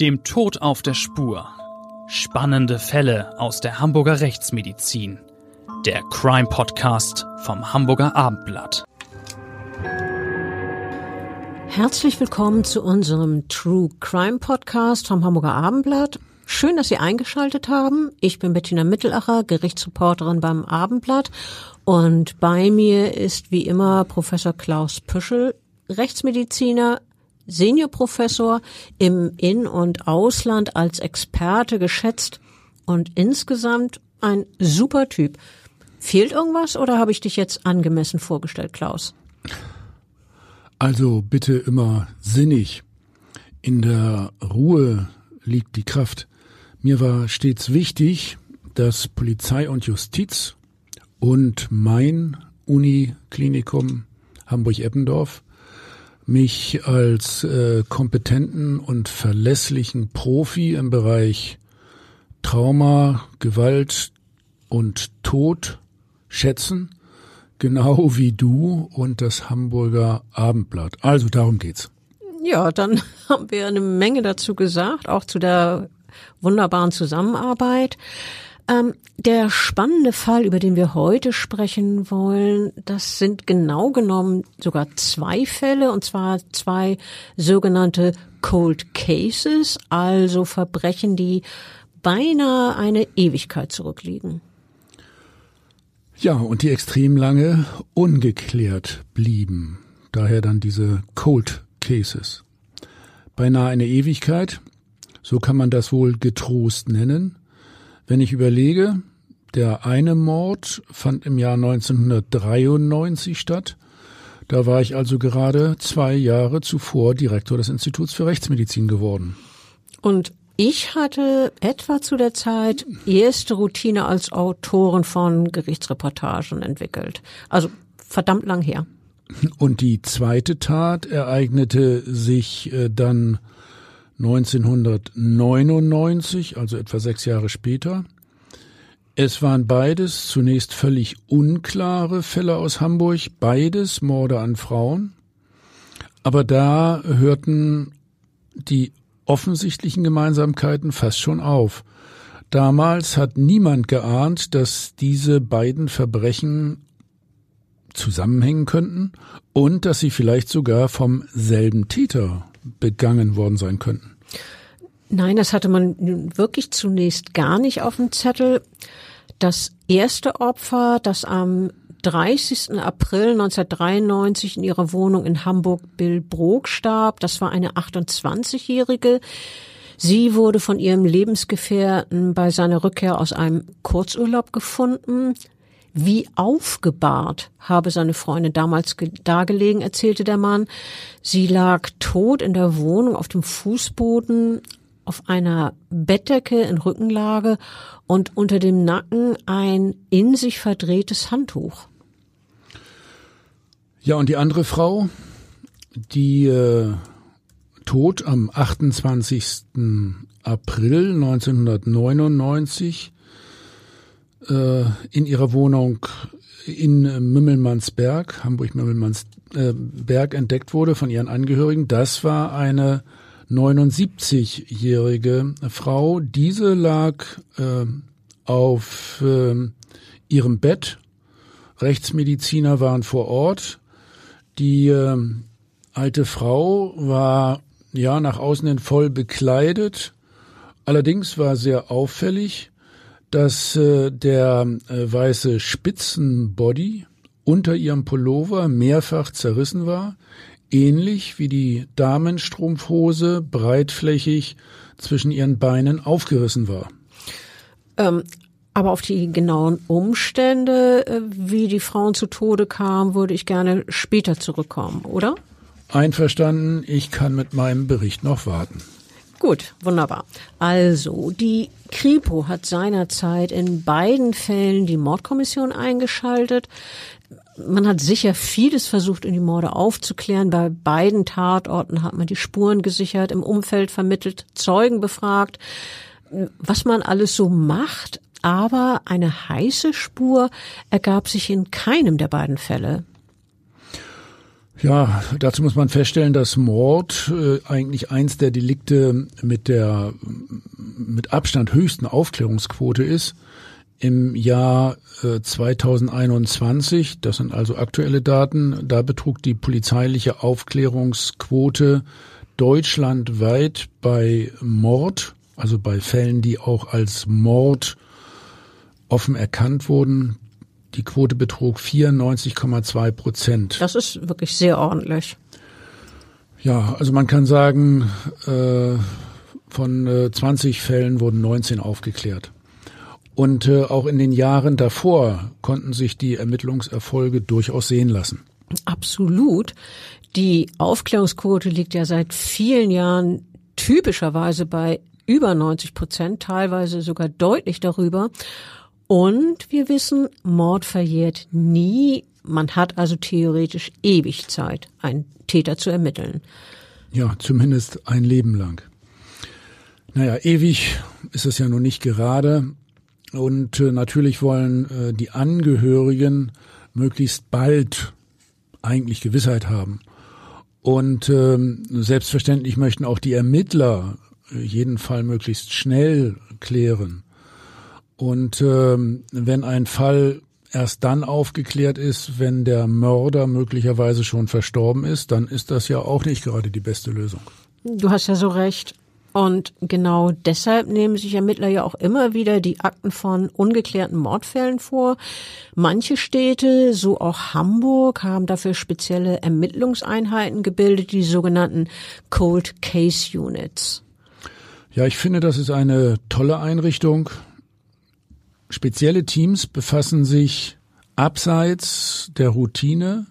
Dem Tod auf der Spur. Spannende Fälle aus der Hamburger Rechtsmedizin. Der Crime Podcast vom Hamburger Abendblatt. Herzlich willkommen zu unserem True Crime Podcast vom Hamburger Abendblatt. Schön, dass Sie eingeschaltet haben. Ich bin Bettina Mittelacher, Gerichtsreporterin beim Abendblatt und bei mir ist wie immer Professor Klaus Püschel, Rechtsmediziner, Seniorprofessor im In- und Ausland als Experte geschätzt und insgesamt ein super Typ. Fehlt irgendwas oder habe ich dich jetzt angemessen vorgestellt, Klaus? Also bitte immer sinnig. In der Ruhe liegt die Kraft. Mir war stets wichtig, dass Polizei und Justiz und mein Uniklinikum Hamburg-Eppendorf mich als äh, kompetenten und verlässlichen Profi im Bereich Trauma, Gewalt und Tod schätzen, genau wie du und das Hamburger Abendblatt. Also darum geht's. Ja, dann haben wir eine Menge dazu gesagt, auch zu der wunderbaren Zusammenarbeit. Ähm, der spannende Fall, über den wir heute sprechen wollen, das sind genau genommen sogar zwei Fälle, und zwar zwei sogenannte Cold Cases, also Verbrechen, die beinahe eine Ewigkeit zurückliegen. Ja, und die extrem lange ungeklärt blieben. Daher dann diese Cold Cases. Beinahe eine Ewigkeit, so kann man das wohl getrost nennen. Wenn ich überlege, der eine Mord fand im Jahr 1993 statt. Da war ich also gerade zwei Jahre zuvor Direktor des Instituts für Rechtsmedizin geworden. Und ich hatte etwa zu der Zeit erste Routine als Autorin von Gerichtsreportagen entwickelt. Also verdammt lang her. Und die zweite Tat ereignete sich äh, dann 1999, also etwa sechs Jahre später. Es waren beides zunächst völlig unklare Fälle aus Hamburg, beides Morde an Frauen. Aber da hörten die offensichtlichen Gemeinsamkeiten fast schon auf. Damals hat niemand geahnt, dass diese beiden Verbrechen zusammenhängen könnten und dass sie vielleicht sogar vom selben Täter begangen worden sein könnten. Nein, das hatte man wirklich zunächst gar nicht auf dem Zettel. Das erste Opfer, das am 30. April 1993 in ihrer Wohnung in Hamburg-Billbrook starb, das war eine 28-Jährige. Sie wurde von ihrem Lebensgefährten bei seiner Rückkehr aus einem Kurzurlaub gefunden. Wie aufgebahrt habe seine Freundin damals dargelegen, erzählte der Mann. Sie lag tot in der Wohnung auf dem Fußboden auf einer Bettdecke in Rückenlage und unter dem Nacken ein in sich verdrehtes Handtuch. Ja, und die andere Frau, die äh, tot am 28. April 1999 äh, in ihrer Wohnung in Mümmelmannsberg, Hamburg-Mümmelmannsberg entdeckt wurde von ihren Angehörigen. Das war eine 79-jährige Frau. Diese lag äh, auf äh, ihrem Bett. Rechtsmediziner waren vor Ort. Die äh, alte Frau war ja nach außen hin voll bekleidet. Allerdings war sehr auffällig, dass äh, der äh, weiße Spitzenbody unter ihrem Pullover mehrfach zerrissen war, ähnlich wie die Damenstrumpfhose breitflächig zwischen ihren Beinen aufgerissen war. Ähm, aber auf die genauen Umstände, äh, wie die Frauen zu Tode kamen, würde ich gerne später zurückkommen, oder? Einverstanden, ich kann mit meinem Bericht noch warten. Gut, wunderbar. Also, die Kripo hat seinerzeit in beiden Fällen die Mordkommission eingeschaltet. Man hat sicher vieles versucht, in die Morde aufzuklären. Bei beiden Tatorten hat man die Spuren gesichert, im Umfeld vermittelt, Zeugen befragt, was man alles so macht. Aber eine heiße Spur ergab sich in keinem der beiden Fälle. Ja, dazu muss man feststellen, dass Mord äh, eigentlich eins der Delikte mit der mit Abstand höchsten Aufklärungsquote ist. Im Jahr äh, 2021, das sind also aktuelle Daten, da betrug die polizeiliche Aufklärungsquote deutschlandweit bei Mord, also bei Fällen, die auch als Mord offen erkannt wurden, die Quote betrug 94,2 Prozent. Das ist wirklich sehr ordentlich. Ja, also man kann sagen, äh, von äh, 20 Fällen wurden 19 aufgeklärt. Und äh, auch in den Jahren davor konnten sich die Ermittlungserfolge durchaus sehen lassen. Absolut. Die Aufklärungsquote liegt ja seit vielen Jahren typischerweise bei über 90 Prozent, teilweise sogar deutlich darüber. Und wir wissen, Mord verjährt nie. Man hat also theoretisch ewig Zeit, einen Täter zu ermitteln. Ja, zumindest ein Leben lang. Naja, ewig ist es ja nun nicht gerade. Und äh, natürlich wollen äh, die Angehörigen möglichst bald eigentlich Gewissheit haben. Und ähm, selbstverständlich möchten auch die Ermittler jeden Fall möglichst schnell klären. Und ähm, wenn ein Fall erst dann aufgeklärt ist, wenn der Mörder möglicherweise schon verstorben ist, dann ist das ja auch nicht gerade die beste Lösung. Du hast ja so recht. Und genau deshalb nehmen sich Ermittler ja auch immer wieder die Akten von ungeklärten Mordfällen vor. Manche Städte, so auch Hamburg, haben dafür spezielle Ermittlungseinheiten gebildet, die sogenannten Cold Case Units. Ja, ich finde, das ist eine tolle Einrichtung. Spezielle Teams befassen sich abseits der Routine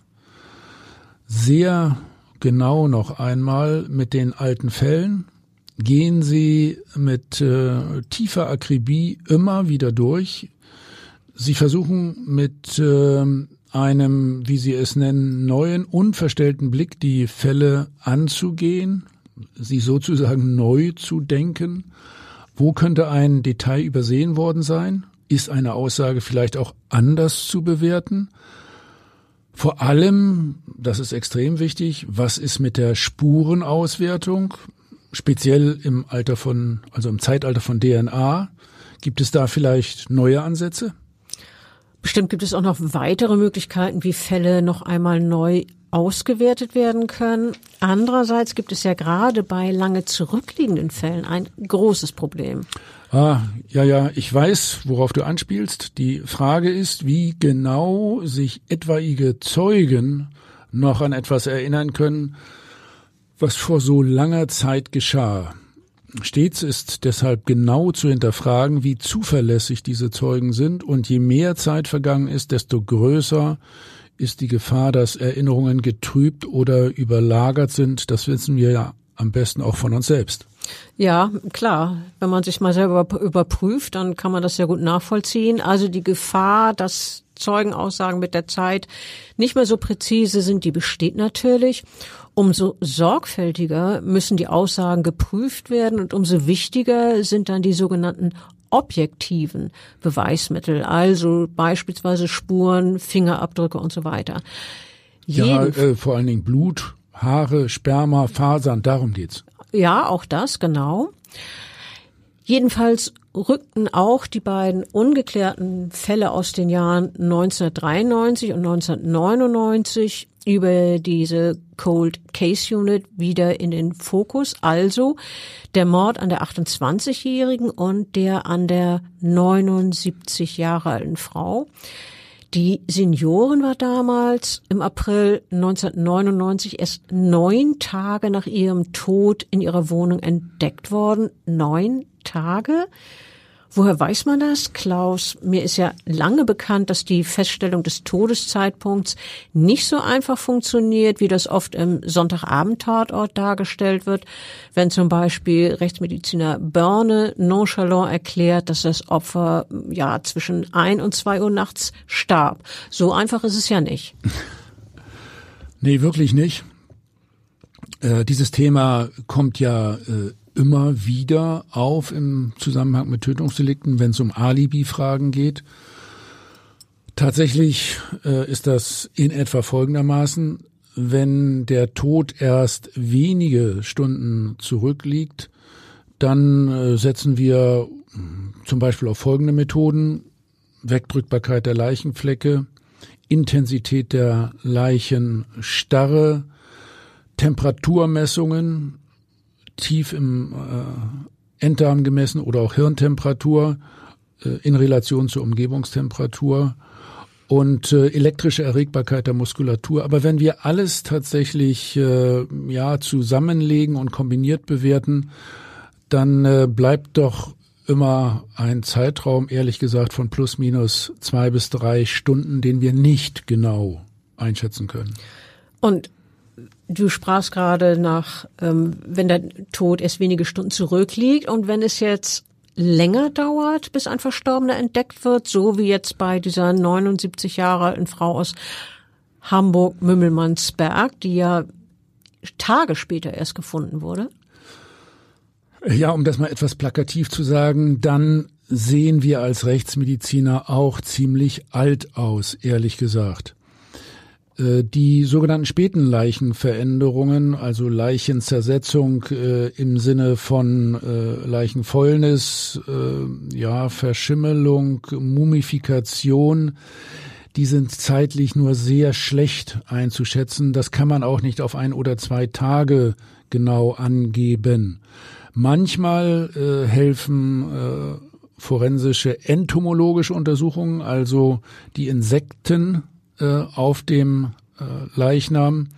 sehr genau noch einmal mit den alten Fällen, gehen sie mit äh, tiefer Akribie immer wieder durch. Sie versuchen mit äh, einem, wie sie es nennen, neuen, unverstellten Blick die Fälle anzugehen, sie sozusagen neu zu denken. Wo könnte ein Detail übersehen worden sein? Ist eine Aussage vielleicht auch anders zu bewerten? Vor allem, das ist extrem wichtig, was ist mit der Spurenauswertung, speziell im Alter von, also im Zeitalter von DNA? Gibt es da vielleicht neue Ansätze? Bestimmt gibt es auch noch weitere Möglichkeiten, wie Fälle noch einmal neu ausgewertet werden können. Andererseits gibt es ja gerade bei lange zurückliegenden Fällen ein großes Problem. Ah, ja, ja, ich weiß, worauf du anspielst. Die Frage ist, wie genau sich etwaige Zeugen noch an etwas erinnern können, was vor so langer Zeit geschah. Stets ist deshalb genau zu hinterfragen, wie zuverlässig diese Zeugen sind, und je mehr Zeit vergangen ist, desto größer ist die Gefahr, dass Erinnerungen getrübt oder überlagert sind. Das wissen wir ja am besten auch von uns selbst. Ja, klar. Wenn man sich mal selber überprüft, dann kann man das sehr gut nachvollziehen. Also die Gefahr, dass Zeugenaussagen mit der Zeit nicht mehr so präzise sind, die besteht natürlich. Umso sorgfältiger müssen die Aussagen geprüft werden und umso wichtiger sind dann die sogenannten objektiven Beweismittel, also beispielsweise Spuren, Fingerabdrücke und so weiter. Ja, äh, vor allen Dingen Blut, Haare, Sperma, Fasern, darum geht's. Ja, auch das, genau. Jedenfalls rückten auch die beiden ungeklärten Fälle aus den Jahren 1993 und 1999 über diese Cold Case Unit wieder in den Fokus. Also der Mord an der 28-Jährigen und der an der 79 Jahre alten Frau. Die Seniorin war damals im April 1999 erst neun Tage nach ihrem Tod in ihrer Wohnung entdeckt worden. Neun Tage? Woher weiß man das, Klaus? Mir ist ja lange bekannt, dass die Feststellung des Todeszeitpunkts nicht so einfach funktioniert, wie das oft im Sonntagabend-Tatort dargestellt wird, wenn zum Beispiel Rechtsmediziner Börne nonchalant erklärt, dass das Opfer ja zwischen ein und zwei Uhr nachts starb. So einfach ist es ja nicht. Nee, wirklich nicht. Äh, dieses Thema kommt ja äh, immer wieder auf im Zusammenhang mit Tötungsdelikten, wenn es um Alibi-Fragen geht. Tatsächlich äh, ist das in etwa folgendermaßen. wenn der Tod erst wenige Stunden zurückliegt, dann äh, setzen wir zum Beispiel auf folgende Methoden. Wegdrückbarkeit der Leichenflecke, Intensität der Leichenstarre, Temperaturmessungen, tief im äh, Enddarm gemessen oder auch Hirntemperatur äh, in Relation zur Umgebungstemperatur und äh, elektrische Erregbarkeit der Muskulatur. Aber wenn wir alles tatsächlich äh, ja zusammenlegen und kombiniert bewerten, dann äh, bleibt doch immer ein Zeitraum, ehrlich gesagt, von plus minus zwei bis drei Stunden, den wir nicht genau einschätzen können. Und du sprachst gerade nach, ähm, wenn der Tod erst wenige Stunden zurückliegt und wenn es jetzt länger dauert, bis ein Verstorbener entdeckt wird, so wie jetzt bei dieser 79 Jahre alten Frau aus Hamburg-Mümmelmannsberg, die ja Tage später erst gefunden wurde? Ja, um das mal etwas plakativ zu sagen, dann sehen wir als Rechtsmediziner auch ziemlich alt aus, ehrlich gesagt. Äh, die sogenannten späten Leichenveränderungen, also Leichenzersetzung äh, im Sinne von äh, Leichenfäulnis, äh, ja, Verschimmelung, Mumifikation, die sind zeitlich nur sehr schlecht einzuschätzen. Das kann man auch nicht auf ein oder zwei Tage genau angeben. Manchmal äh, helfen äh, forensische entomologische Untersuchungen, also die Insekten äh, auf dem äh, Leichnam.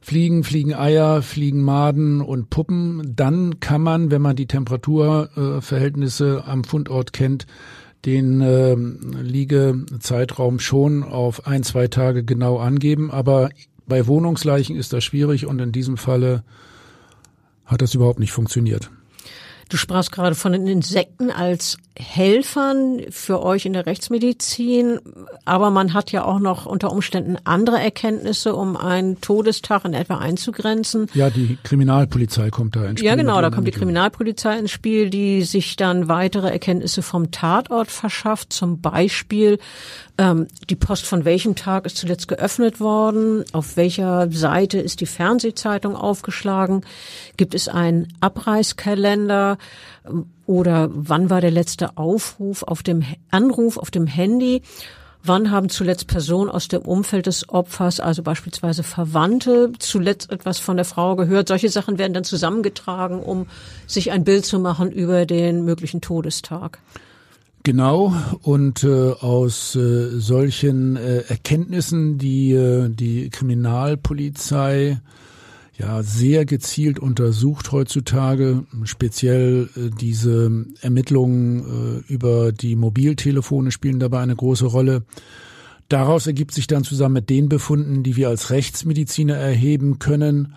Fliegen, fliegen Eier, fliegen Maden und Puppen. Dann kann man, wenn man die Temperaturverhältnisse äh, am Fundort kennt, den äh, Liegezeitraum schon auf ein, zwei Tage genau angeben. Aber bei Wohnungsleichen ist das schwierig und in diesem Falle hat das überhaupt nicht funktioniert. Du sprachst gerade von den Insekten als Helfern für euch in der Rechtsmedizin, aber man hat ja auch noch unter Umständen andere Erkenntnisse, um einen Todestag in etwa einzugrenzen. Ja, die Kriminalpolizei kommt da ins Spiel. Ja, genau, da kommt die Kriminalpolizei ins Spiel, die sich dann weitere Erkenntnisse vom Tatort verschafft, zum Beispiel ähm, die Post von welchem Tag ist zuletzt geöffnet worden, auf welcher Seite ist die Fernsehzeitung aufgeschlagen, gibt es einen Abreißkalender, oder wann war der letzte Aufruf auf dem Anruf auf dem Handy? Wann haben zuletzt Personen aus dem Umfeld des Opfers, also beispielsweise Verwandte, zuletzt etwas von der Frau gehört? Solche Sachen werden dann zusammengetragen, um sich ein Bild zu machen über den möglichen Todestag. Genau, und äh, aus äh, solchen äh, Erkenntnissen, die äh, die Kriminalpolizei ja sehr gezielt untersucht heutzutage, speziell äh, diese Ermittlungen äh, über die Mobiltelefone spielen dabei eine große Rolle. Daraus ergibt sich dann zusammen mit den Befunden, die wir als Rechtsmediziner erheben können,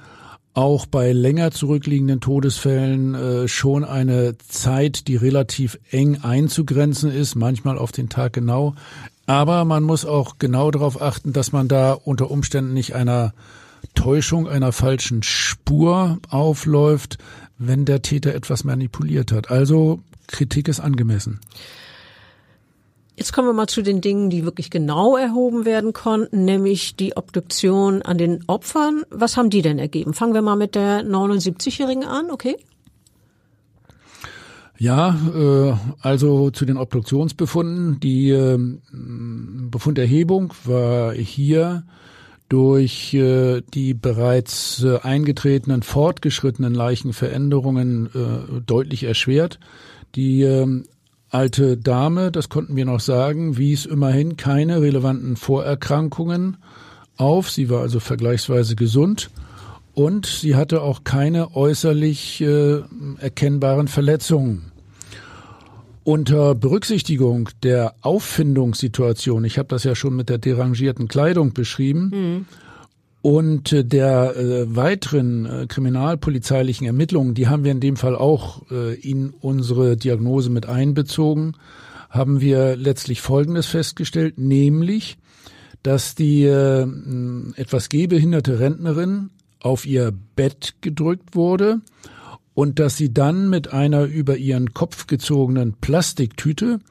auch bei länger zurückliegenden Todesfällen äh, schon eine Zeit, die relativ eng einzugrenzen ist, manchmal auf den Tag genau. Aber man muss auch genau darauf achten, dass man da unter Umständen nicht einer Täuschung einer falschen Spur aufläuft, wenn der Täter etwas manipuliert hat. Also Kritik ist angemessen. Jetzt kommen wir mal zu den Dingen, die wirklich genau erhoben werden konnten, nämlich die Obduktion an den Opfern. Was haben die denn ergeben? Fangen wir mal mit der 79-Jährigen an, okay? Ja, äh, also zu den Obduktionsbefunden. Die äh, Befunderhebung war hier durch äh, die bereits äh, eingetretenen fortgeschrittenen Leichenveränderungen äh, deutlich erschwert. Die äh, alte Dame, das konnten wir noch sagen, wies immerhin keine relevanten Vorerkrankungen auf. Sie war also vergleichsweise gesund und sie hatte auch keine äußerlich äh, erkennbaren Verletzungen. Unter Berücksichtigung der Auffindungssituation, ich habe das ja schon mit der derangierten Kleidung beschrieben, mhm. und der äh, weiteren äh, kriminalpolizeilichen Ermittlungen, die haben wir in dem Fall auch äh, in unsere Diagnose mit einbezogen, haben wir letztlich Folgendes festgestellt, nämlich, dass die äh, etwas gehbehinderte Rentnerin auf ihr Bett gedrückt wurde und dass sie dann mit einer über ihren Kopf gezogenen Plastiktüte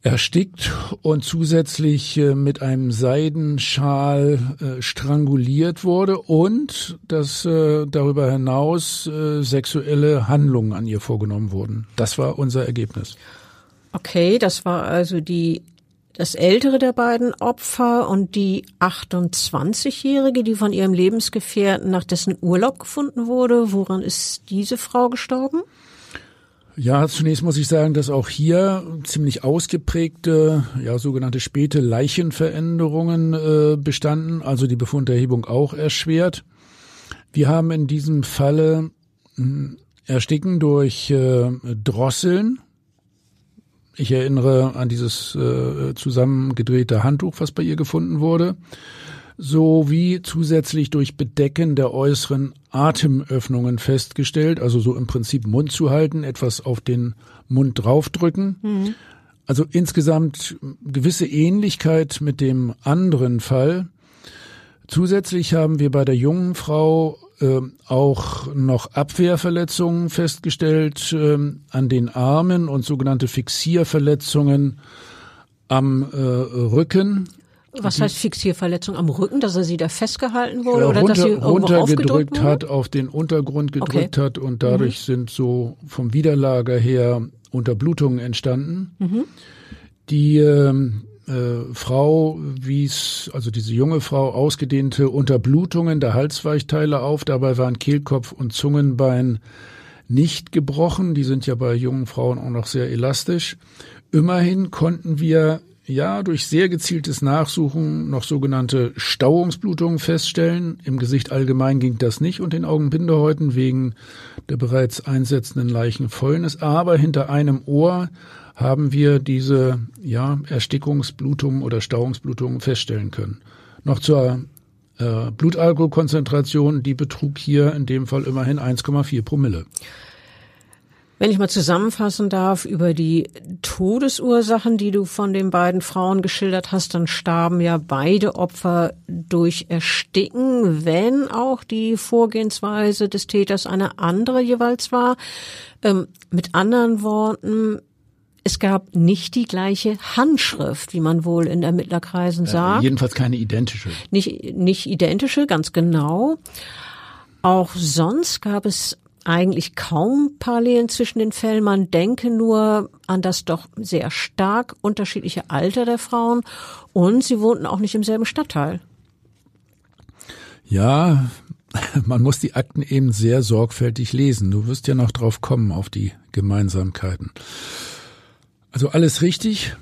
erstickt und zusätzlich äh, mit einem Seidenschal äh, stranguliert wurde und dass äh, darüber hinaus sexuelle Handlungen an ihr vorgenommen wurden. Das war unser Ergebnis. Okay, das war also die das ältere der beiden Opfer und die 28-Jährige, die von ihrem Lebensgefährten nach dessen Urlaub gefunden wurde. Woran ist diese Frau gestorben? Ja, zunächst muss ich sagen, dass auch hier ziemlich ausgeprägte, ja, sogenannte späte Leichenveränderungen äh, bestanden, also die Befunderhebung auch erschwert. Wir haben in diesem Falle hm, Ersticken durch äh, Drosseln. Ich erinnere an dieses äh, zusammengedrehte Handtuch, was bei ihr gefunden wurde sowie zusätzlich durch Bedecken der äußeren Atemöffnungen festgestellt, also so im Prinzip Mund zu halten, etwas auf den Mund draufdrücken. Mhm. Also insgesamt gewisse Ähnlichkeit mit dem anderen Fall. Zusätzlich haben wir bei der jungen Frau äh, auch noch Abwehrverletzungen festgestellt äh, an den Armen und sogenannte Fixierverletzungen am äh, Rücken. Was heißt Fixierverletzung am Rücken, dass er sie da festgehalten wurde ja, oder runter, dass sie runtergedrückt hat, auf den Untergrund gedrückt okay. hat und dadurch mhm. sind so vom Widerlager her Unterblutungen entstanden. Mhm. Die ähm, äh, Frau wies, also diese junge Frau, ausgedehnte Unterblutungen der Halsweichteile auf. Dabei waren Kehlkopf und Zungenbein nicht gebrochen. Die sind ja bei jungen Frauen auch noch sehr elastisch. Immerhin konnten wir ja durch sehr gezieltes Nachsuchen noch sogenannte Stauungsblutungen feststellen. Im Gesicht allgemein ging das nicht und den Augenbindehäuten wegen der bereits einsetzenden Leichenfäulnis. Aber hinter einem Ohr haben wir diese ja, Erstickungsblutungen oder Stauungsblutungen feststellen können. Noch zur äh, Blutalkoholkonzentration, die betrug hier in dem Fall immerhin 1,4 Promille. Wenn ich mal zusammenfassen darf über die Todesursachen, die du von den beiden Frauen geschildert hast, dann starben ja beide Opfer durch Ersticken, wenn auch die Vorgehensweise des Täters eine andere jeweils war. Ähm, mit anderen Worten, es gab nicht die gleiche Handschrift, wie man wohl in Ermittlerkreisen sagt. jedenfalls keine identische. Nicht, nicht identische, ganz genau. Auch sonst gab es eigentlich kaum Parallelen zwischen den Fällen. Man denke nur an das doch sehr stark unterschiedliche Alter der Frauen und sie wohnten auch nicht im selben Stadtteil. Ja, man muss die Akten eben sehr sorgfältig lesen. Du wirst ja noch drauf kommen auf die Gemeinsamkeiten. Also alles richtig.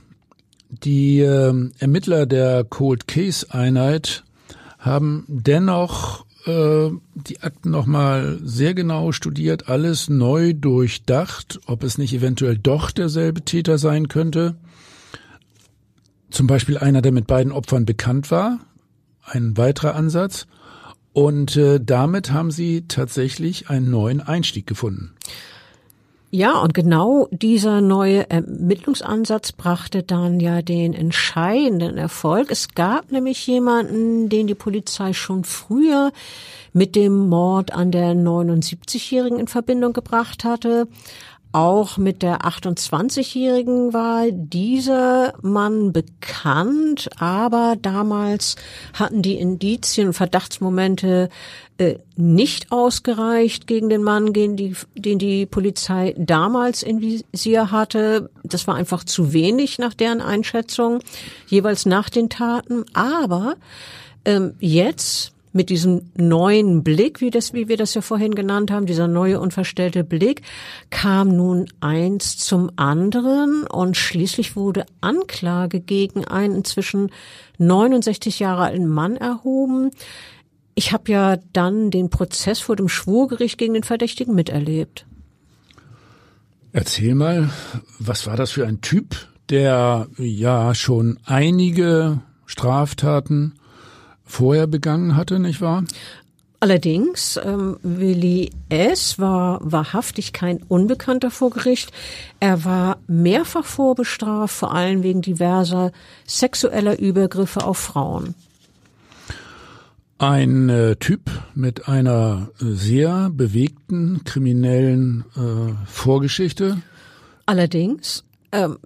Die äh, Ermittler der Cold Case Einheit haben dennoch äh, die Akten nochmal sehr genau studiert, alles neu durchdacht, ob es nicht eventuell doch derselbe Täter sein könnte. Zum Beispiel einer, der mit beiden Opfern bekannt war, ein weiterer Ansatz. Und äh, damit haben sie tatsächlich einen neuen Einstieg gefunden. Ja, und genau dieser neue Ermittlungsansatz brachte dann ja den entscheidenden Erfolg. Es gab nämlich jemanden, den die Polizei schon früher mit dem Mord an der 79-Jährigen in Verbindung gebracht hatte. Auch mit der 28-Jährigen war dieser Mann bekannt, aber damals hatten die Indizien Verdachtsmomente äh, nicht ausgereicht gegen den Mann, den die, den die Polizei damals in Visier hatte. Das war einfach zu wenig nach deren Einschätzung, jeweils nach den Taten. Aber ähm, jetzt mit diesem neuen Blick, wie das, wie wir das ja vorhin genannt haben, dieser neue unverstellte Blick, kam nun eins zum anderen und schließlich wurde Anklage gegen einen inzwischen 69 Jahre alten Mann erhoben. Ich habe ja dann den Prozess vor dem Schwurgericht gegen den Verdächtigen miterlebt. Erzähl mal, was war das für ein Typ, der ja schon einige Straftaten vorher begangen hatte, nicht wahr? Allerdings, ähm, Willi S. war wahrhaftig kein Unbekannter vor Gericht. Er war mehrfach vorbestraft, vor allem wegen diverser sexueller Übergriffe auf Frauen. Ein äh, Typ mit einer sehr bewegten kriminellen äh, Vorgeschichte. Allerdings, ähm,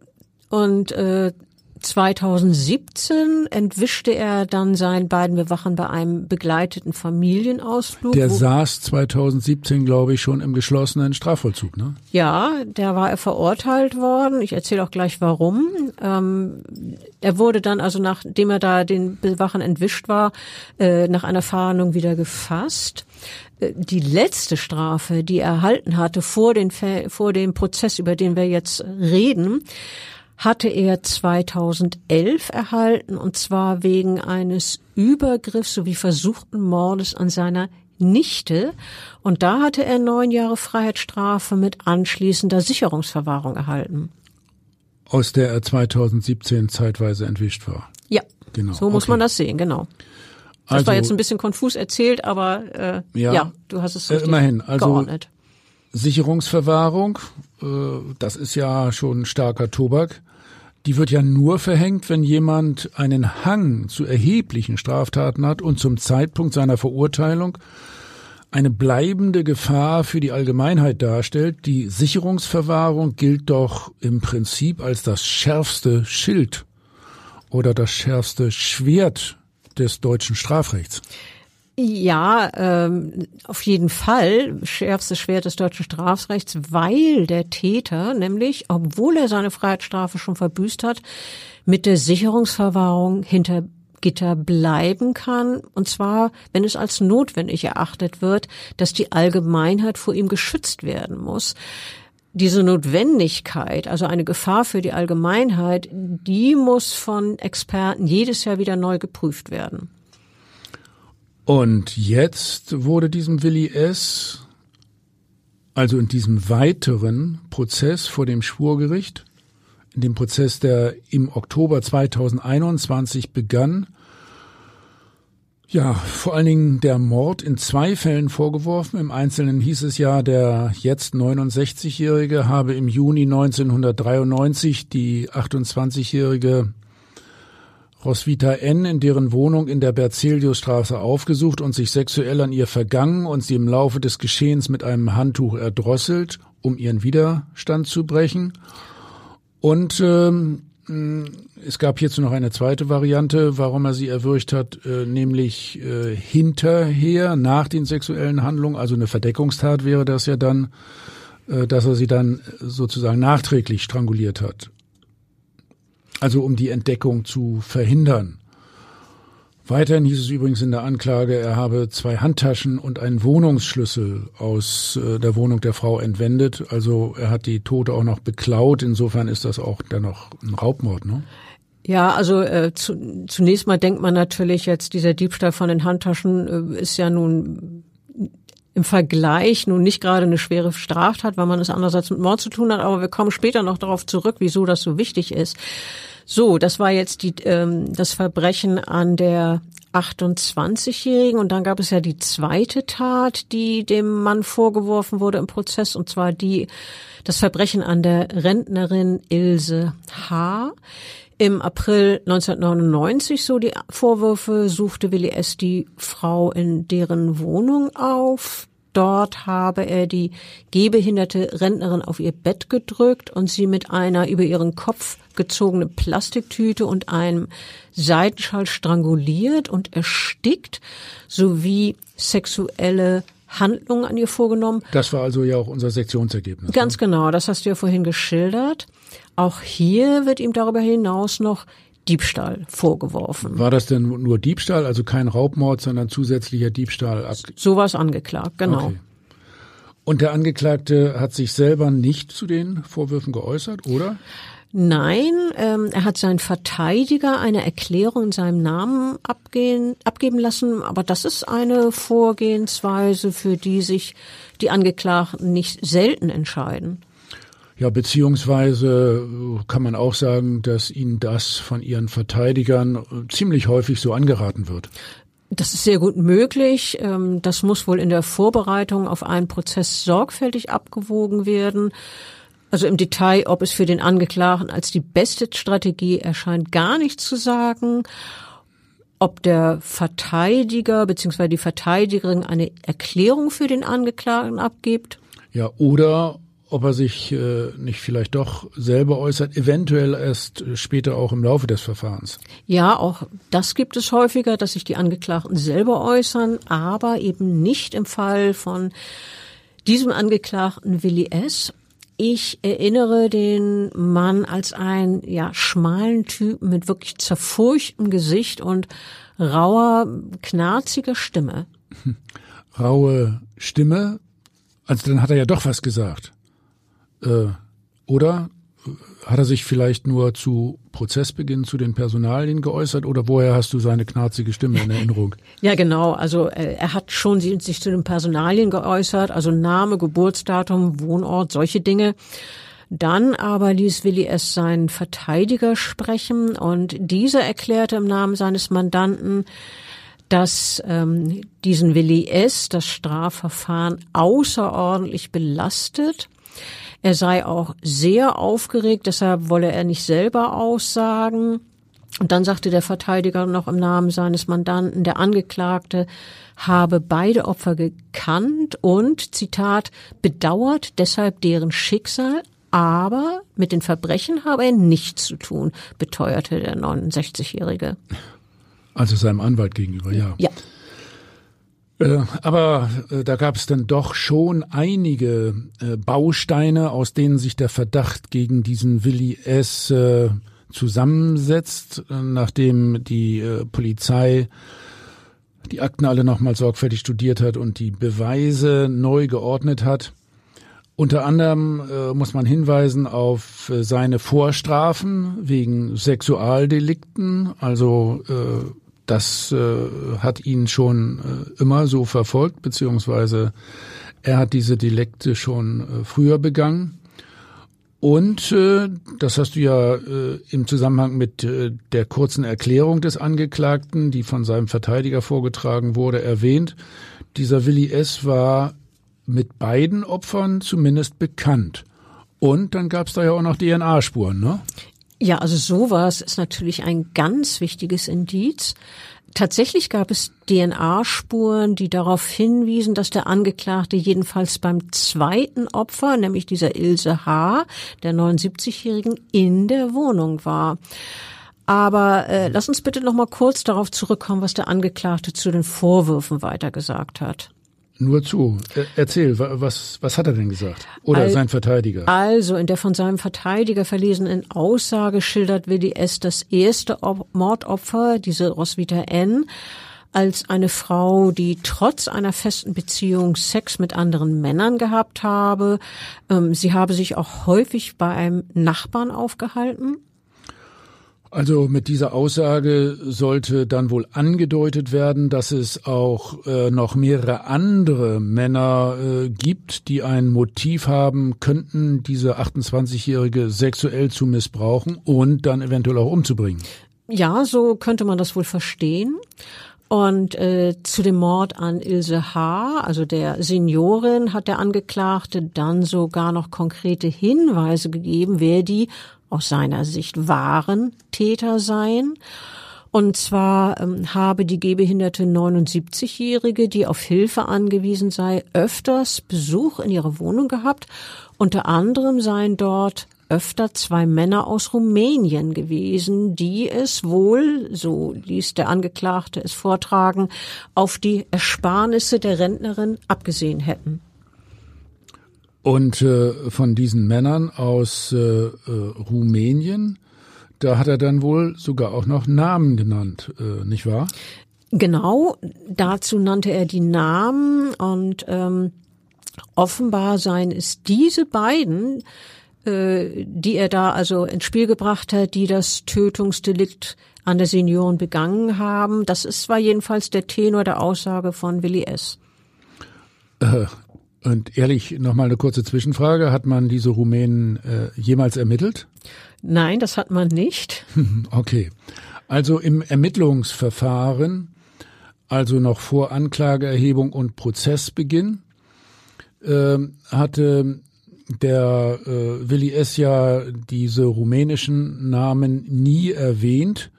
und äh, 2017 entwischte er dann seinen beiden Bewachen bei einem begleiteten Familienausflug. Der saß 2017, glaube ich, schon im geschlossenen Strafvollzug, ne? Ja, der war er verurteilt worden. Ich erzähle auch gleich warum. Ähm, er wurde dann, also nachdem er da den Bewachen entwischt war, äh, nach einer Fahndung wieder gefasst äh, die letzte Strafe, die er erhalten hatte vor, den, vor dem Prozess, über den wir jetzt reden, hatte er 2011 erhalten und zwar wegen eines Übergriffs sowie versuchten Mordes an seiner Nichte. Und da hatte er neun Jahre Freiheitsstrafe mit anschließender Sicherungsverwahrung erhalten. Aus der er 2017 zeitweise entwischt war. Ja, genau. So muss okay. man das sehen, genau. Das also, war jetzt ein bisschen konfus erzählt, aber äh, ja, ja du hast es äh, richtig immerhin. Also, geordnet. Sicherungsverwahrung, äh, das ist ja schon starker Tobak die wird ja nur verhängt, wenn jemand einen Hang zu erheblichen Straftaten hat und zum Zeitpunkt seiner Verurteilung eine bleibende Gefahr für die Allgemeinheit darstellt. Die Sicherungsverwahrung gilt doch im Prinzip als das schärfste Schild oder das schärfste Schwert des deutschen Strafrechts. Ja, ähm, auf jeden Fall schärfstes Schwert des deutschen Strafrechts, weil der Täter nämlich, obwohl er seine Freiheitsstrafe schon verbüßt hat, mit der Sicherungsverwahrung hinter Gitter bleiben kann, und zwar, wenn es als notwendig erachtet wird, dass die Allgemeinheit vor ihm geschützt werden muss. Diese Notwendigkeit, also eine Gefahr für die Allgemeinheit, die muss von Experten jedes Jahr wieder neu geprüft werden. Und jetzt wurde diesem Willi S., also in diesem weiteren Prozess vor dem Schwurgericht, in dem Prozess, der im Oktober 2021 begann, ja, vor allen Dingen der Mord in zwei Fällen vorgeworfen. Im Einzelnen hieß es ja, der jetzt 69-Jährige habe im Juni 1993 die 28-Jährige Roswitha N. in deren Wohnung in der Berzeliusstraße aufgesucht und sich sexuell an ihr vergangen und sie im Laufe des Geschehens mit einem Handtuch erdrosselt, um ihren Widerstand zu brechen. Und ähm, es gab hierzu noch eine zweite Variante, warum er sie erwürgt hat, äh, nämlich äh, hinterher, nach den sexuellen Handlungen, also eine Verdeckungstat wäre das ja dann, äh, dass er sie dann sozusagen nachträglich stranguliert hat. Also um die Entdeckung zu verhindern. Weiterhin hieß es übrigens in der Anklage, er habe zwei Handtaschen und einen Wohnungsschlüssel aus äh, der Wohnung der Frau entwendet. Also er hat die Tote auch noch beklaut. Insofern ist das auch dennoch ein Raubmord, ne? Ja, also äh, zu, zunächst mal denkt man natürlich jetzt, dieser Diebstahl von den Handtaschen äh, ist ja nun im Vergleich nun nicht gerade eine schwere Straftat, weil man es andererseits mit Mord zu tun hat, aber wir kommen später noch darauf zurück, wieso das so wichtig ist. So, das war jetzt die, ähm, das Verbrechen an der 28-Jährigen und dann gab es ja die zweite Tat, die dem Mann vorgeworfen wurde im Prozess und zwar die, das Verbrechen an der Rentnerin Ilse H. Im April 1999, so die Vorwürfe, suchte Willi S. die Frau in deren Wohnung auf. Dort habe er die gehbehinderte Rentnerin auf ihr Bett gedrückt und sie mit einer über ihren Kopf gezogene Plastiktüte und einem Seitenschall stranguliert und erstickt, sowie sexuelle Handlungen an ihr vorgenommen. Das war also ja auch unser Sektionsergebnis. Ganz ne? genau, das hast du ja vorhin geschildert. Auch hier wird ihm darüber hinaus noch Diebstahl vorgeworfen. War das denn nur Diebstahl, also kein Raubmord, sondern zusätzlicher Diebstahl? Sowas angeklagt, genau. Okay. Und der Angeklagte hat sich selber nicht zu den Vorwürfen geäußert, oder? Nein, ähm, er hat seinen Verteidiger eine Erklärung in seinem Namen abgehen, abgeben lassen, aber das ist eine Vorgehensweise, für die sich die Angeklagten nicht selten entscheiden. Ja, beziehungsweise äh, kann man auch sagen, dass ihnen das von ihren Verteidigern äh, ziemlich häufig so angeraten wird. Das ist sehr gut möglich. Ähm, das muss wohl in der Vorbereitung auf einen Prozess sorgfältig abgewogen werden. Also im Detail, ob es für den Angeklagten als die beste Strategie erscheint, gar nicht zu sagen. Ob der Verteidiger bzw. die Verteidigerin eine Erklärung für den Angeklagten abgibt. Ja, oder ob er sich äh, nicht vielleicht doch selber äußert, eventuell erst später auch im Laufe des Verfahrens. Ja, auch das gibt es häufiger, dass sich die Angeklagten selber äußern, aber eben nicht im Fall von diesem Angeklagten Willi S. Ich erinnere den Mann als einen ja schmalen Typen mit wirklich zerfurchtem Gesicht und rauer, knarziger Stimme. Raue Stimme, also dann hat er ja doch was gesagt. Äh, oder hat er sich vielleicht nur zu Prozessbeginn zu den Personalien geäußert oder woher hast du seine knarzige Stimme in Erinnerung? Ja, genau. Also äh, er hat schon sich zu den Personalien geäußert, also Name, Geburtsdatum, Wohnort, solche Dinge. Dann aber ließ Willi S. seinen Verteidiger sprechen und dieser erklärte im Namen seines Mandanten, dass ähm, diesen Willi S. das Strafverfahren außerordentlich belastet er sei auch sehr aufgeregt, deshalb wolle er nicht selber aussagen. Und dann sagte der Verteidiger noch im Namen seines Mandanten, der Angeklagte habe beide Opfer gekannt und, Zitat, bedauert deshalb deren Schicksal, aber mit den Verbrechen habe er nichts zu tun, beteuerte der 69-Jährige. Also seinem Anwalt gegenüber, ja. Ja. Äh, aber äh, da gab es dann doch schon einige äh, Bausteine, aus denen sich der Verdacht gegen diesen Willi S. zusammensetzt, nachdem die Polizei die Akten alle nochmal sorgfältig studiert hat und die Beweise neu geordnet hat. Unter anderem muss man hinweisen auf seine Vorstrafen wegen Sexualdelikten, also das äh, hat ihn schon äh, immer so verfolgt, beziehungsweise er hat diese Delikte schon äh, früher begangen. Und äh, das hast du ja äh, im Zusammenhang mit äh, der kurzen Erklärung des Angeklagten, die von seinem Verteidiger vorgetragen wurde, erwähnt. Dieser Willi S. war mit beiden Opfern zumindest bekannt. Und dann gab es da ja auch noch DNA-Spuren, ne? Ja, also sowas ist natürlich ein ganz wichtiges Indiz. Tatsächlich gab es DNA-Spuren, die darauf hinwiesen, dass der Angeklagte jedenfalls beim zweiten Opfer, nämlich dieser Ilse H., der 79-Jährigen, in der Wohnung war. Aber äh, lass uns bitte noch mal kurz darauf zurückkommen, was der Angeklagte zu den Vorwürfen weitergesagt hat. Nur zu. Erzähl, was, was hat er denn gesagt? Oder Al sein Verteidiger? Also, in der von seinem Verteidiger verlesenen Aussage schildert Willi S. das erste Mordopfer, diese Roswitha N., als eine Frau, die trotz einer festen Beziehung Sex mit anderen Männern gehabt habe. Ähm, sie habe sich auch häufig bei einem Nachbarn aufgehalten. Also mit dieser Aussage sollte dann wohl angedeutet werden, dass es auch äh, noch mehrere andere Männer äh, gibt, die ein Motiv haben könnten, diese 28-Jährige sexuell zu missbrauchen und dann eventuell auch umzubringen. Ja, so könnte man das wohl verstehen. Und äh, zu dem Mord an Ilse H., also der Seniorin, hat der Angeklagte dann sogar noch konkrete Hinweise gegeben, wer die aus seiner Sicht wahren Täter seien. Und zwar ähm, habe die gehbehinderte 79-Jährige, die auf Hilfe angewiesen sei, öfters Besuch in ihrer Wohnung gehabt. Unter anderem seien dort öfter zwei Männer aus Rumänien gewesen, die es wohl, so ließ der Angeklagte es vortragen, auf die Ersparnisse der Rentnerin abgesehen hätten. Und äh, von diesen Männern aus äh, äh, Rumänien, da hat er dann wohl sogar auch noch Namen genannt, äh, nicht wahr? Genau, dazu nannte er die Namen und ähm, offenbar seien es diese beiden, äh, die er da also ins Spiel gebracht hat, die das Tötungsdelikt an der Senioren begangen haben. Das ist zwar jedenfalls der Tenor der Aussage von Willi S. Äh, und ehrlich, noch mal eine kurze Zwischenfrage. Hat man diese Rumänen äh, jemals ermittelt? Nein, das hat man nicht. Okay. Also im Ermittlungsverfahren, also noch vor Anklageerhebung und Prozessbeginn, äh, hatte der äh, Willi S. ja diese rumänischen Namen nie erwähnt.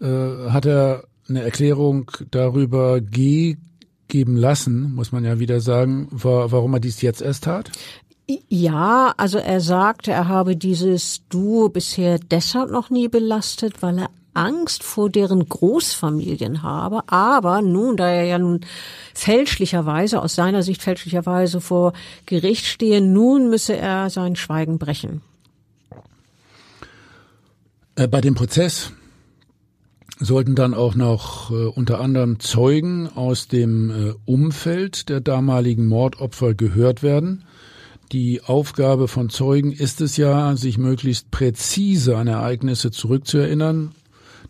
Äh, hat er eine Erklärung darüber gegeben, lassen, muss man ja wieder sagen, warum er dies jetzt erst tat? Ja, also er sagte, er habe dieses Duo bisher deshalb noch nie belastet, weil er Angst vor deren Großfamilien habe. Aber nun, da er ja nun fälschlicherweise, aus seiner Sicht fälschlicherweise vor Gericht stehe, nun müsse er sein Schweigen brechen. Äh, bei dem Prozess sollten dann auch noch äh, unter anderem Zeugen aus dem äh, Umfeld der damaligen Mordopfer gehört werden. Die Aufgabe von Zeugen ist es ja, sich möglichst präzise an Ereignisse zurückzuerinnern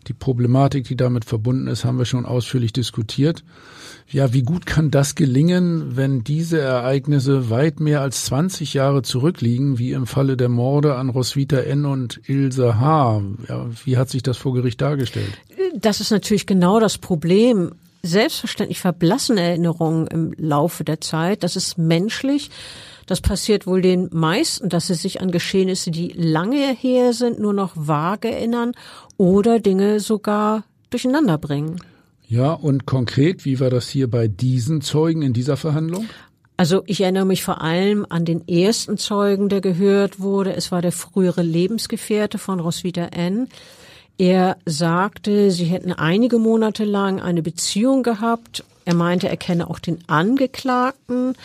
die Problematik, die damit verbunden ist, haben wir schon ausführlich diskutiert. Ja, wie gut kann das gelingen, wenn diese Ereignisse weit mehr als 20 Jahre zurückliegen, wie im Falle der Morde an Roswitha N. und Ilse H.? Ja, wie hat sich das vor Gericht dargestellt? Das ist natürlich genau das Problem. Selbstverständlich verblassen Erinnerungen im Laufe der Zeit. Das ist menschlich. Das passiert wohl den meisten, dass sie sich an Geschehnisse, die lange her sind, nur noch vage erinnern oder Dinge sogar durcheinander bringen. Ja, und konkret, wie war das hier bei diesen Zeugen in dieser Verhandlung? Also ich erinnere mich vor allem an den ersten Zeugen, der gehört wurde. Es war der frühere Lebensgefährte von Roswitha N. Er sagte, sie hätten einige Monate lang eine Beziehung gehabt. Er meinte, er kenne auch den Angeklagten.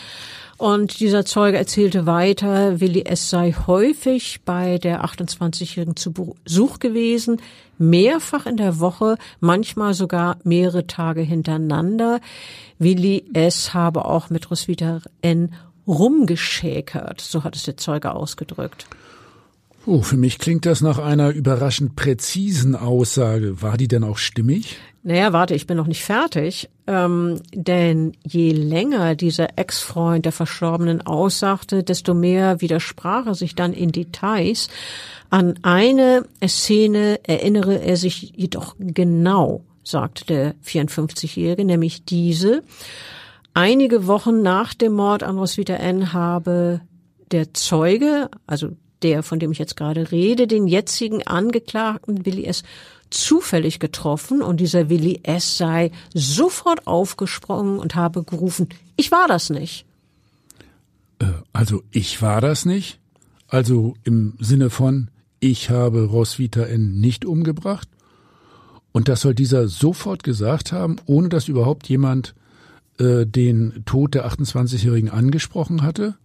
Und dieser Zeuge erzählte weiter, Willi S. sei häufig bei der 28-Jährigen zu Besuch gewesen, mehrfach in der Woche, manchmal sogar mehrere Tage hintereinander. Willi S. habe auch mit Roswitha N. rumgeschäkert, so hat es der Zeuge ausgedrückt. Oh, für mich klingt das nach einer überraschend präzisen Aussage. War die denn auch stimmig? Naja, warte, ich bin noch nicht fertig. Ähm, denn je länger dieser Ex-Freund der Verstorbenen aussagte, desto mehr widersprach er sich dann in Details. An eine Szene erinnere er sich jedoch genau, sagte der 54-Jährige, nämlich diese. Einige Wochen nach dem Mord an Roswitha N. habe der Zeuge, also der, von dem ich jetzt gerade rede, den jetzigen Angeklagten Willi S. zufällig getroffen und dieser Willi S. sei sofort aufgesprungen und habe gerufen, ich war das nicht. Äh, also ich war das nicht? Also im Sinne von, ich habe Roswitha N. nicht umgebracht? Und das soll dieser sofort gesagt haben, ohne dass überhaupt jemand äh, den Tod der 28-Jährigen angesprochen hatte?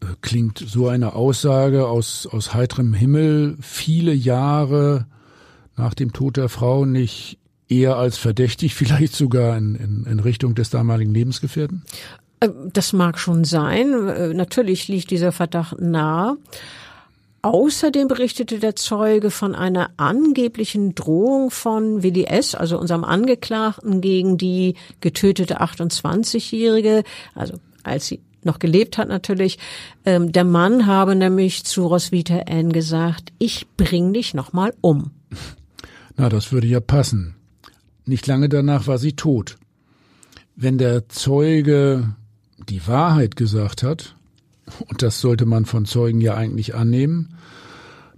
Äh, klingt so eine Aussage aus, aus heiterem Himmel viele Jahre nach dem Tod der Frau nicht eher als verdächtig, vielleicht sogar in, in, in Richtung des damaligen Lebensgefährten? Äh, das mag schon sein. Äh, natürlich liegt dieser Verdacht nahe. Außerdem berichtete der Zeuge von einer angeblichen Drohung von Willi S., also unserem Angeklagten, gegen die getötete 28-Jährige, also als sie noch gelebt hat natürlich. Ähm, der Mann habe nämlich zu Roswitha N. gesagt, ich bring dich nochmal um. Na, das würde ja passen. Nicht lange danach war sie tot. Wenn der Zeuge die Wahrheit gesagt hat, und das sollte man von Zeugen ja eigentlich annehmen,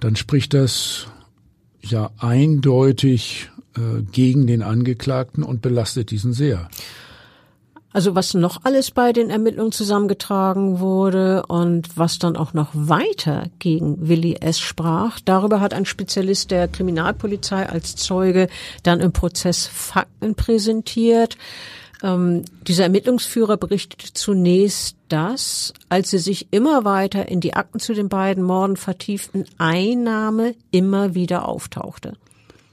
dann spricht das ja eindeutig äh, gegen den Angeklagten und belastet diesen sehr. Also was noch alles bei den Ermittlungen zusammengetragen wurde und was dann auch noch weiter gegen Willi S. sprach, darüber hat ein Spezialist der Kriminalpolizei als Zeuge dann im Prozess Fakten präsentiert. Ähm, dieser Ermittlungsführer berichtete zunächst, dass, als sie sich immer weiter in die Akten zu den beiden Morden vertieften, Einnahme immer wieder auftauchte.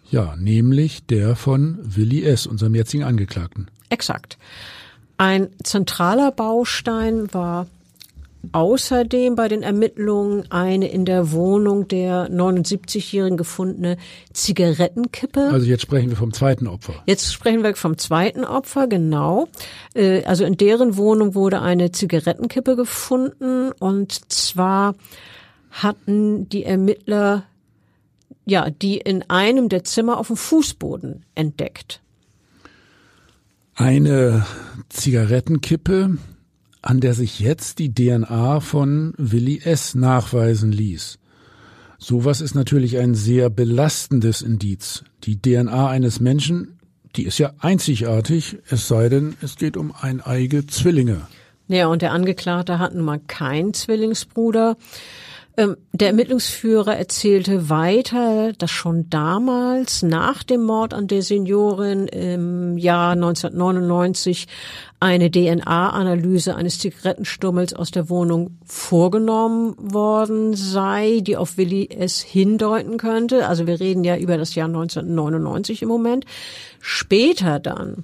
Ja, nämlich der von Willi S., unserem jetzigen Angeklagten. Exakt. Ein zentraler Baustein war außerdem bei den Ermittlungen eine in der Wohnung der 79-Jährigen gefundene Zigarettenkippe. Also jetzt sprechen wir vom zweiten Opfer. Jetzt sprechen wir vom zweiten Opfer, genau. Äh, also in deren Wohnung wurde eine Zigarettenkippe gefunden und zwar hatten die Ermittler ja, die in einem der Zimmer auf dem Fußboden entdeckt. Eine Zigarettenkippe, an der sich jetzt die DNA von Willi S. nachweisen ließ. Sowas ist natürlich ein sehr belastendes Indiz. Die DNA eines Menschen, die ist ja einzigartig, es sei denn, es geht um eineige Zwillinge. Ja, und der Angeklagte hat nun mal keinen Zwillingsbruder. Ähm, der Ermittlungsführer erzählte weiter, dass schon damals nach dem Mord an der Seniorin im Jahr 1999 eine DNA-Analyse eines Zigarettenstummels aus der Wohnung vorgenommen worden sei, die auf Willi S. hindeuten könnte. Also wir reden ja über das Jahr 1999 im Moment. Später dann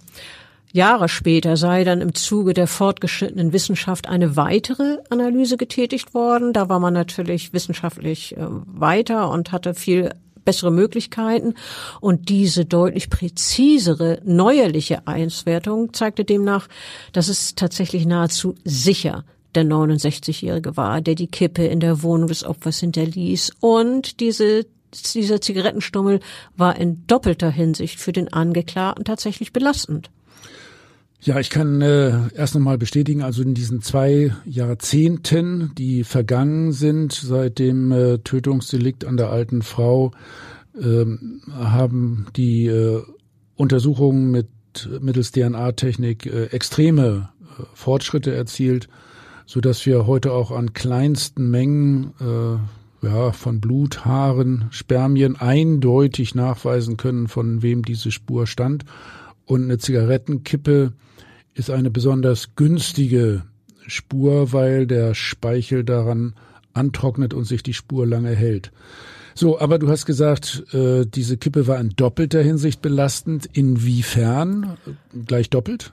Jahre später sei dann im Zuge der fortgeschrittenen Wissenschaft eine weitere Analyse getätigt worden. Da war man natürlich wissenschaftlich äh, weiter und hatte viel bessere Möglichkeiten. Und diese deutlich präzisere, neuerliche Auswertung zeigte demnach, dass es tatsächlich nahezu sicher der 69-Jährige war, der die Kippe in der Wohnung des Opfers hinterließ. Und diese dieser Zigarettenstummel war in doppelter Hinsicht für den Angeklagten tatsächlich belastend. Ja, ich kann äh, erst nochmal bestätigen, also in diesen zwei Jahrzehnten, die vergangen sind seit dem äh, Tötungsdelikt an der alten Frau, äh, haben die äh, Untersuchungen mit mittels DNA-Technik äh, extreme äh, Fortschritte erzielt, so dass wir heute auch an kleinsten Mengen äh, ja, von Blut, Haaren, Spermien eindeutig nachweisen können, von wem diese Spur stand. Und eine Zigarettenkippe ist eine besonders günstige Spur, weil der Speichel daran antrocknet und sich die Spur lange hält. So, aber du hast gesagt, äh, diese Kippe war in doppelter Hinsicht belastend. Inwiefern? Gleich doppelt?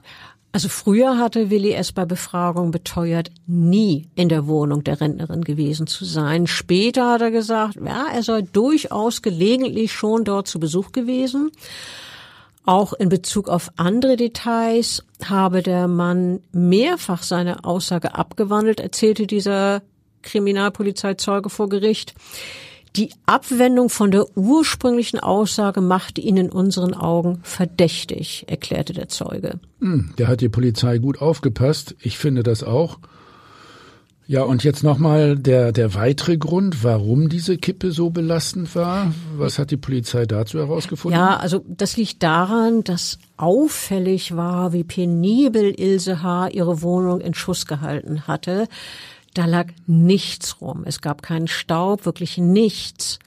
Also früher hatte Willi S. bei Befragung beteuert, nie in der Wohnung der Rentnerin gewesen zu sein. Später hat er gesagt, ja, er sei durchaus gelegentlich schon dort zu Besuch gewesen. Auch in Bezug auf andere Details habe der Mann mehrfach seine Aussage abgewandelt, erzählte dieser Kriminalpolizeizeuge vor Gericht. Die Abwendung von der ursprünglichen Aussage machte ihn in unseren Augen verdächtig, erklärte der Zeuge. Hm, der hat die Polizei gut aufgepasst. Ich finde das auch. Ja, und jetzt nochmal der, der weitere Grund, warum diese Kippe so belastend war. Was hat die Polizei dazu herausgefunden? Ja, also das liegt daran, dass auffällig war, wie penibel Ilse H. ihre Wohnung in Schuss gehalten hatte. Da lag nichts rum. Es gab keinen Staub, wirklich nichts.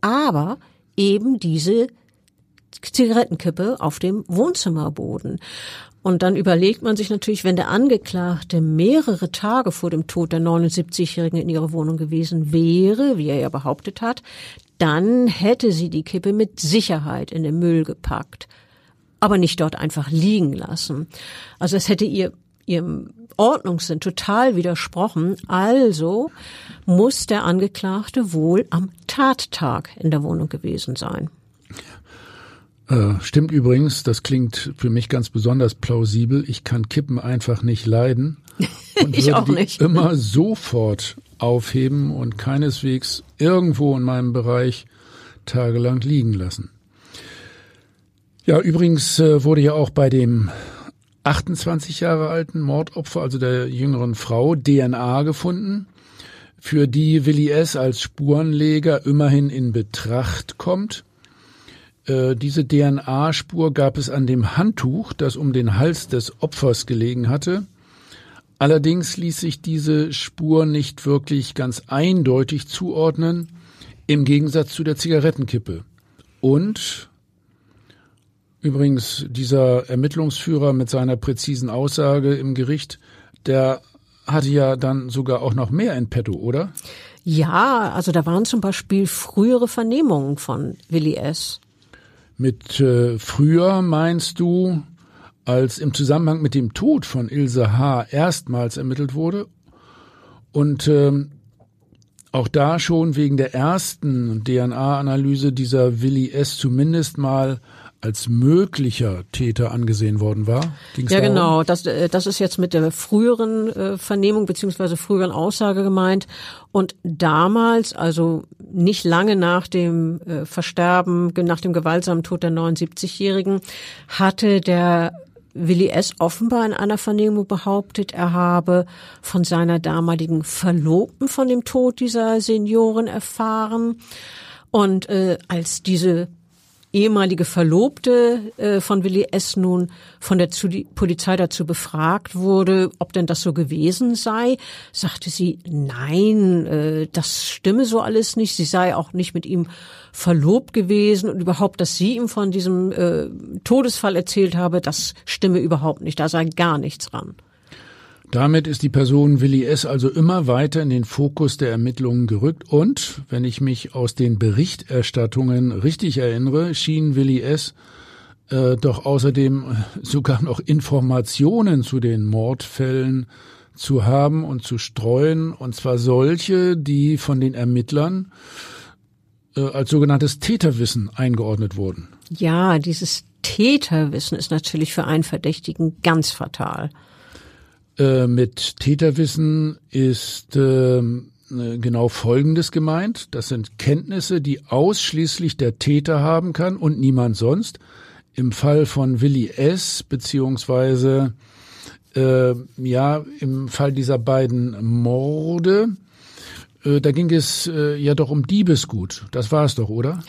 Aber eben diese Zigarettenkippe auf dem Wohnzimmerboden. Und dann überlegt man sich natürlich, wenn der Angeklagte mehrere Tage vor dem Tod der 79-Jährigen in ihrer Wohnung gewesen wäre, wie er ja behauptet hat, dann hätte sie die Kippe mit Sicherheit in den Müll gepackt, aber nicht dort einfach liegen lassen. Also es hätte ihr ihrem Ordnungssinn total widersprochen. Also muss der Angeklagte wohl am Tattag in der Wohnung gewesen sein. Äh, stimmt übrigens, das klingt für mich ganz besonders plausibel. Ich kann Kippen einfach nicht leiden. Und ich auch nicht. Immer sofort aufheben und keineswegs irgendwo in meinem Bereich tagelang liegen lassen. Ja, übrigens äh, wurde ja auch bei dem 28 Jahre alten Mordopfer, also der jüngeren Frau, DNA gefunden, für die Willi S. als Spurenleger immerhin in Betracht kommt. Äh, diese DNA-Spur gab es an dem Handtuch, das um den Hals des Opfers gelegen hatte. Allerdings ließ sich diese Spur nicht wirklich ganz eindeutig zuordnen, im Gegensatz zu der Zigarettenkippe. Und übrigens dieser Ermittlungsführer mit seiner präzisen Aussage im Gericht, der hatte ja dann sogar auch noch mehr in petto, oder? Ja, also da waren zum Beispiel frühere Vernehmungen von Willi S. Mit äh, früher meinst du, als im Zusammenhang mit dem Tod von Ilse H. erstmals ermittelt wurde und ähm, auch da schon wegen der ersten DNA-Analyse dieser Willi S. zumindest mal als möglicher Täter angesehen worden war? Ging's ja, darum? genau. Das, äh, das ist jetzt mit der früheren äh, Vernehmung beziehungsweise früheren Aussage gemeint. Und damals, also nicht lange nach dem äh, Versterben, nach dem gewaltsamen Tod der 79-Jährigen, hatte der Willi S. offenbar in einer Vernehmung behauptet, er habe von seiner damaligen Verlobten von dem Tod dieser Senioren erfahren. Und äh, als diese ehemalige Verlobte äh, von Willi S. nun von der Polizei dazu befragt wurde, ob denn das so gewesen sei, sagte sie, nein, äh, das stimme so alles nicht. Sie sei auch nicht mit ihm verlobt gewesen und überhaupt, dass sie ihm von diesem äh, Todesfall erzählt habe, das stimme überhaupt nicht. Da sei gar nichts dran. Damit ist die Person Willi S. also immer weiter in den Fokus der Ermittlungen gerückt und, wenn ich mich aus den Berichterstattungen richtig erinnere, schien Willi S. Äh, doch außerdem sogar noch Informationen zu den Mordfällen zu haben und zu streuen, und zwar solche, die von den Ermittlern äh, als sogenanntes Täterwissen eingeordnet wurden. Ja, dieses Täterwissen ist natürlich für einen Verdächtigen ganz fatal. Äh, mit Täterwissen ist äh, genau Folgendes gemeint. Das sind Kenntnisse, die ausschließlich der Täter haben kann und niemand sonst. Im Fall von Willi S. beziehungsweise äh, ja im Fall dieser beiden Morde, äh, da ging es äh, ja doch um Diebesgut. Das war es doch, oder?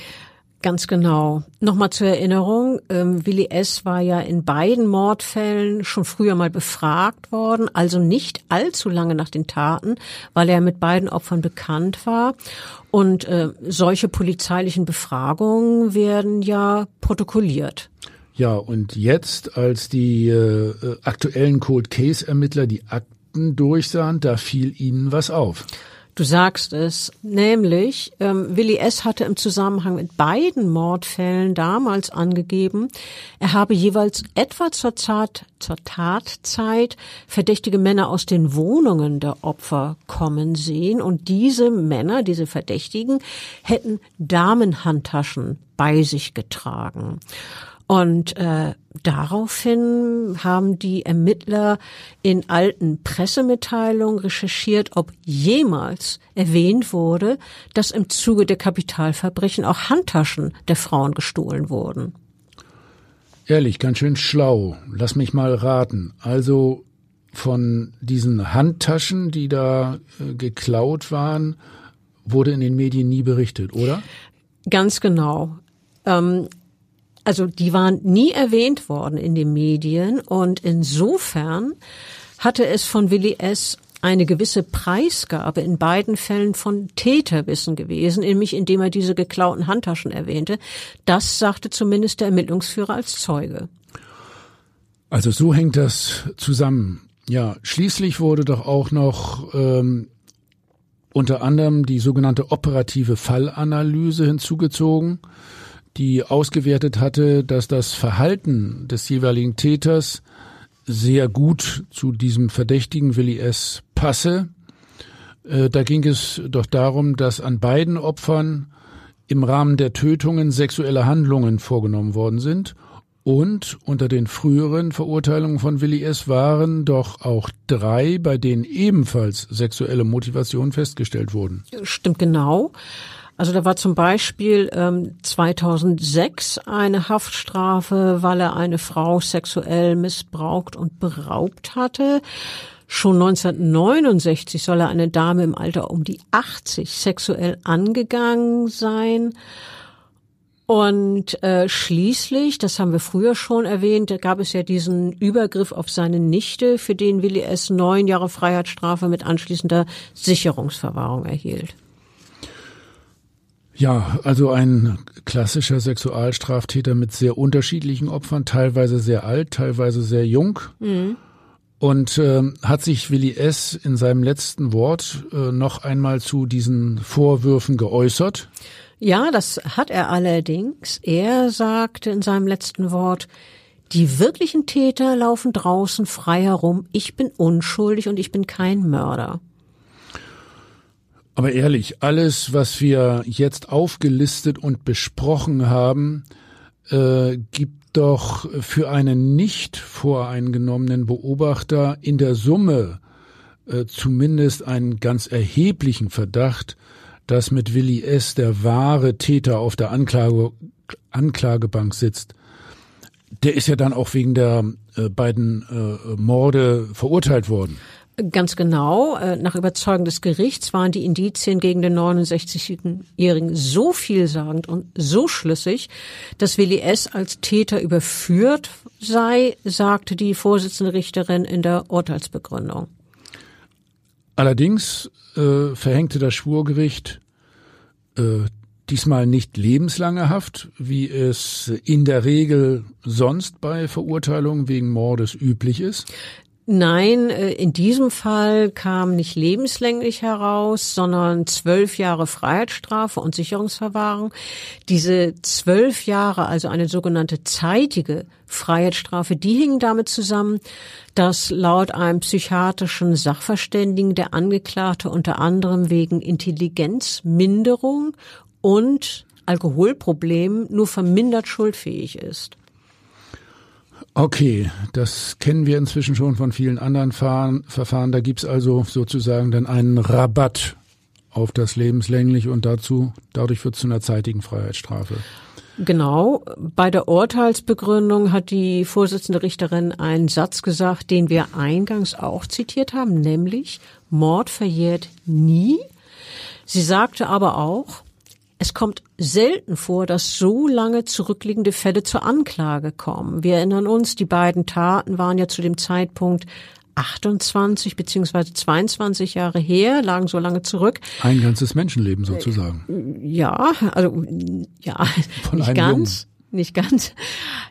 Ganz genau. Nochmal zur Erinnerung, ähm, Willi S. war ja in beiden Mordfällen schon früher mal befragt worden, also nicht allzu lange nach den Taten, weil er mit beiden Opfern bekannt war. Und äh, solche polizeilichen Befragungen werden ja protokolliert. Ja, und jetzt, als die äh, äh aktuellen Cold Case Ermittler die Akten durchsahen, da fiel ihnen was auf. Du sagst es, nämlich ähm, Willi S. hatte im Zusammenhang mit beiden Mordfällen damals angegeben, er habe jeweils etwa zur, Tat, zur Tatzeit verdächtige Männer aus den Wohnungen der Opfer kommen sehen und diese Männer, diese Verdächtigen, hätten Damenhandtaschen bei sich getragen. Und äh, daraufhin haben die Ermittler in alten Pressemitteilungen recherchiert, ob jemals erwähnt wurde, dass im Zuge der Kapitalverbrechen auch Handtaschen der Frauen gestohlen wurden. Ehrlich, ganz schön schlau. Lass mich mal raten. Also von diesen Handtaschen, die da äh, geklaut waren, wurde in den Medien nie berichtet, oder? Ganz genau. Ähm, also die waren nie erwähnt worden in den Medien und insofern hatte es von Willi S. eine gewisse Preisgabe in beiden Fällen von Täterwissen gewesen, nämlich indem er diese geklauten Handtaschen erwähnte. Das sagte zumindest der Ermittlungsführer als Zeuge. Also so hängt das zusammen. Ja, schließlich wurde doch auch noch ähm, unter anderem die sogenannte operative Fallanalyse hinzugezogen die ausgewertet hatte, dass das Verhalten des jeweiligen Täters sehr gut zu diesem Verdächtigen Willi S. passe. Äh, da ging es doch darum, dass an beiden Opfern im Rahmen der Tötungen sexuelle Handlungen vorgenommen worden sind. Und unter den früheren Verurteilungen von Willi S. waren doch auch drei, bei denen ebenfalls sexuelle Motivationen festgestellt wurden. Stimmt genau. Also da war zum Beispiel ähm, 2006 eine Haftstrafe, weil er eine Frau sexuell missbraucht und beraubt hatte. Schon 1969 soll er eine Dame im Alter um die 80 sexuell angegangen sein. Und äh, schließlich, das haben wir früher schon erwähnt, da gab es ja diesen Übergriff auf seine Nichte, für den Willi S. neun Jahre Freiheitsstrafe mit anschließender Sicherungsverwahrung erhielt. Ja, also ein klassischer Sexualstraftäter mit sehr unterschiedlichen Opfern, teilweise sehr alt, teilweise sehr jung. Mhm. Und äh, hat sich Willi S. in seinem letzten Wort äh, noch einmal zu diesen Vorwürfen geäußert? Ja, das hat er allerdings. Er sagte in seinem letzten Wort, die wirklichen Täter laufen draußen frei herum, ich bin unschuldig und ich bin kein Mörder. Aber ehrlich, alles, was wir jetzt aufgelistet und besprochen haben, äh, gibt doch für einen nicht voreingenommenen Beobachter in der Summe äh, zumindest einen ganz erheblichen Verdacht, dass mit Willi S. der wahre Täter auf der Anklage, Anklagebank sitzt. Der ist ja dann auch wegen der äh, beiden äh, Morde verurteilt worden. Ganz genau. Äh, nach Überzeugung des Gerichts waren die Indizien gegen den 69-Jährigen so vielsagend und so schlüssig, dass Willi S. als Täter überführt sei, sagte die Vorsitzende Richterin in der Urteilsbegründung. Allerdings äh, verhängte das Schwurgericht äh, diesmal nicht lebenslange Haft, wie es in der Regel sonst bei Verurteilungen wegen Mordes üblich ist. Nein, äh, in diesem Fall kam nicht lebenslänglich heraus, sondern zwölf Jahre Freiheitsstrafe und Sicherungsverwahrung. Diese zwölf Jahre, also eine sogenannte zeitige Freiheitsstrafe, die hingen damit zusammen, dass laut einem psychiatrischen Sachverständigen der Angeklagte unter anderem wegen Intelligenzminderung und Alkoholproblemen nur vermindert schuldfähig ist. Okay, das kennen wir inzwischen schon von vielen anderen Fahren, Verfahren. Da gibt's also sozusagen dann einen Rabatt auf das lebenslänglich und dazu, dadurch wird zu einer zeitigen Freiheitsstrafe. Genau. Bei der Urteilsbegründung hat die Vorsitzende Richterin einen Satz gesagt, den wir eingangs auch zitiert haben, nämlich Mord verjährt nie. Sie sagte aber auch, es kommt selten vor, dass so lange zurückliegende Fälle zur Anklage kommen. Wir erinnern uns, die beiden Taten waren ja zu dem Zeitpunkt 28 beziehungsweise 22 Jahre her, lagen so lange zurück. Ein ganzes Menschenleben sozusagen. Ja, also ja, Von nicht ganz. Jungen nicht ganz,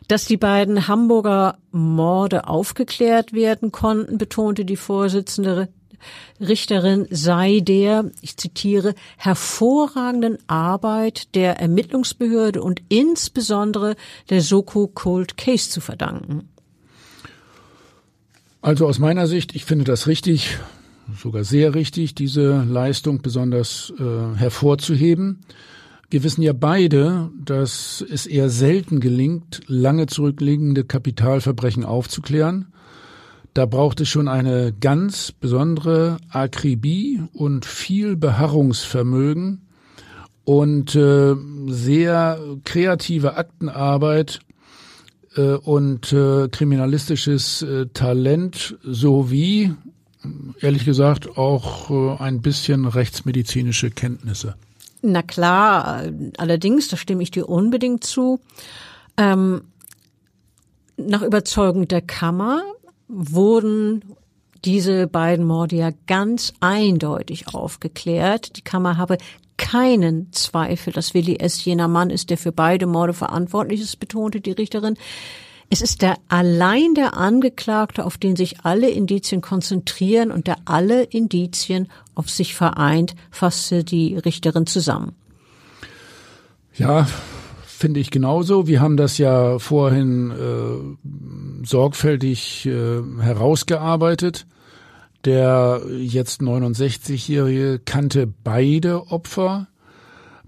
dass die beiden Hamburger Morde aufgeklärt werden konnten, betonte die Vorsitzende Richterin sei der, ich zitiere, hervorragenden Arbeit der Ermittlungsbehörde und insbesondere der Soko Cold Case zu verdanken. Also aus meiner Sicht, ich finde das richtig, sogar sehr richtig, diese Leistung besonders äh, hervorzuheben. Wir wissen ja beide, dass es eher selten gelingt, lange zurückliegende Kapitalverbrechen aufzuklären. Da braucht es schon eine ganz besondere Akribie und viel Beharrungsvermögen und äh, sehr kreative Aktenarbeit äh, und äh, kriminalistisches äh, Talent sowie, ehrlich gesagt, auch äh, ein bisschen rechtsmedizinische Kenntnisse. Na klar, allerdings, da stimme ich dir unbedingt zu. Ähm, nach Überzeugung der Kammer wurden diese beiden Morde ja ganz eindeutig aufgeklärt. Die Kammer habe keinen Zweifel, dass Willi S. jener Mann ist, der für beide Morde verantwortlich ist, betonte die Richterin. Es ist der allein der Angeklagte, auf den sich alle Indizien konzentrieren und der alle Indizien auf sich vereint, fasste die Richterin zusammen. Ja, finde ich genauso. Wir haben das ja vorhin äh, sorgfältig äh, herausgearbeitet. Der jetzt 69-Jährige kannte beide Opfer.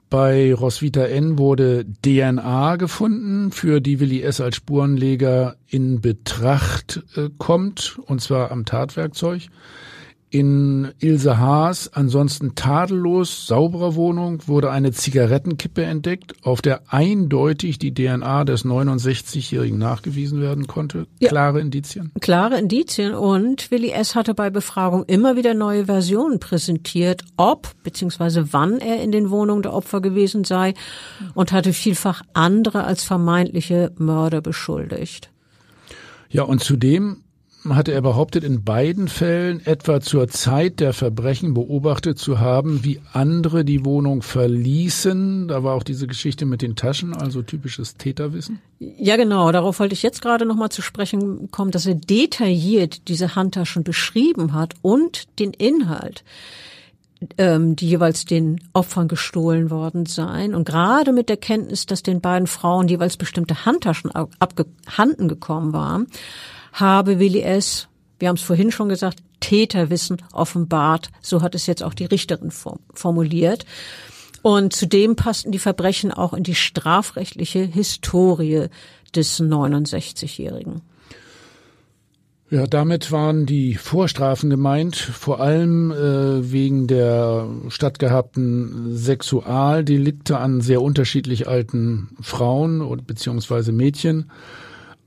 Bei Roswitha N wurde DNA gefunden, für die Willi S. als Spurenleger in Betracht äh, kommt, und zwar am Tatwerkzeug in Ilse Haas ansonsten tadellos sauberer Wohnung wurde eine Zigarettenkippe entdeckt, auf der eindeutig die DNA des 69-Jährigen nachgewiesen werden konnte. Ja. Klare Indizien? Klare Indizien und Willi S. hatte bei Befragung immer wieder neue Versionen präsentiert, ob bzw. wann er in den Wohnungen der Opfer gewesen sei und hatte vielfach andere als vermeintliche Mörder beschuldigt. Ja, und zudem hatte er behauptet, in beiden Fällen etwa zur Zeit der Verbrechen beobachtet zu haben, wie andere die Wohnung verließen. Da war auch diese Geschichte mit den Taschen, also typisches Täterwissen. Ja, genau. Darauf wollte ich jetzt gerade noch mal zu sprechen kommen, dass er detailliert diese Handtaschen beschrieben hat und den Inhalt ähm, die jeweils den Opfern gestohlen worden seien. Und gerade mit der Kenntnis, dass den beiden Frauen jeweils bestimmte Handtaschen abgehanden gekommen waren, habe Willi S., wir haben es vorhin schon gesagt, Täterwissen offenbart. So hat es jetzt auch die Richterin formuliert. Und zudem passten die Verbrechen auch in die strafrechtliche Historie des 69-Jährigen. Ja, damit waren die Vorstrafen gemeint, vor allem äh, wegen der stattgehabten Sexualdelikte an sehr unterschiedlich alten Frauen und beziehungsweise Mädchen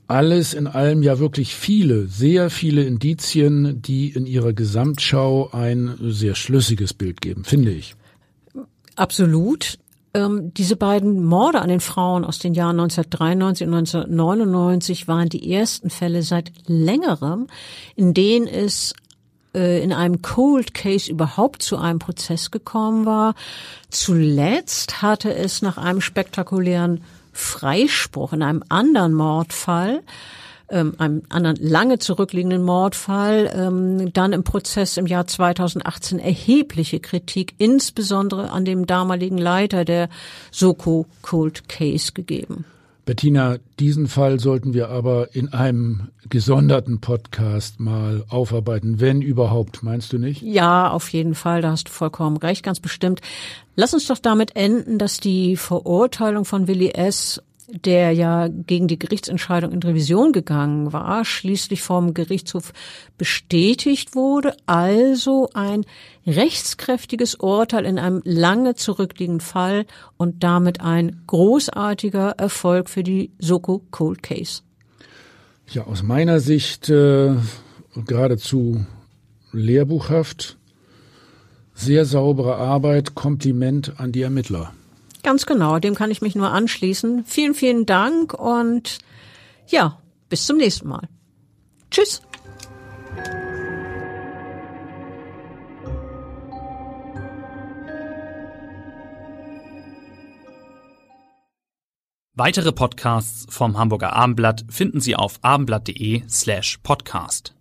alles in allem ja wirklich viele, sehr viele Indizien, die in ihrer Gesamtschau ein sehr schlüssiges Bild geben, finde ich. Absolut. Ähm, diese beiden Morde an den Frauen aus den Jahren 1993 und 1999 waren die ersten Fälle seit längerem, in denen es äh, in einem Cold Case überhaupt zu einem Prozess gekommen war. Zuletzt hatte es nach einem spektakulären Freispruch in einem anderen Mordfall ähm, einem anderen lange zurückliegenden Mordfall, ähm, dann im Prozess im Jahr 2018 erhebliche Kritik, insbesondere an dem damaligen Leiter der Soko Cold Case gegeben. Bettina, diesen Fall sollten wir aber in einem gesonderten Podcast mal aufarbeiten, wenn überhaupt, meinst du nicht? Ja, auf jeden Fall, da hast du vollkommen recht, ganz bestimmt. Lass uns doch damit enden, dass die Verurteilung von Willi S der ja gegen die Gerichtsentscheidung in Revision gegangen war, schließlich vom Gerichtshof bestätigt wurde, also ein rechtskräftiges Urteil in einem lange zurückliegenden Fall und damit ein großartiger Erfolg für die Soko Cold Case. Ja, aus meiner Sicht äh, geradezu lehrbuchhaft. Sehr saubere Arbeit, Kompliment an die Ermittler. Ganz genau, dem kann ich mich nur anschließen. Vielen, vielen Dank und ja, bis zum nächsten Mal. Tschüss. Weitere Podcasts vom Hamburger Abendblatt finden Sie auf abendblatt.de slash podcast.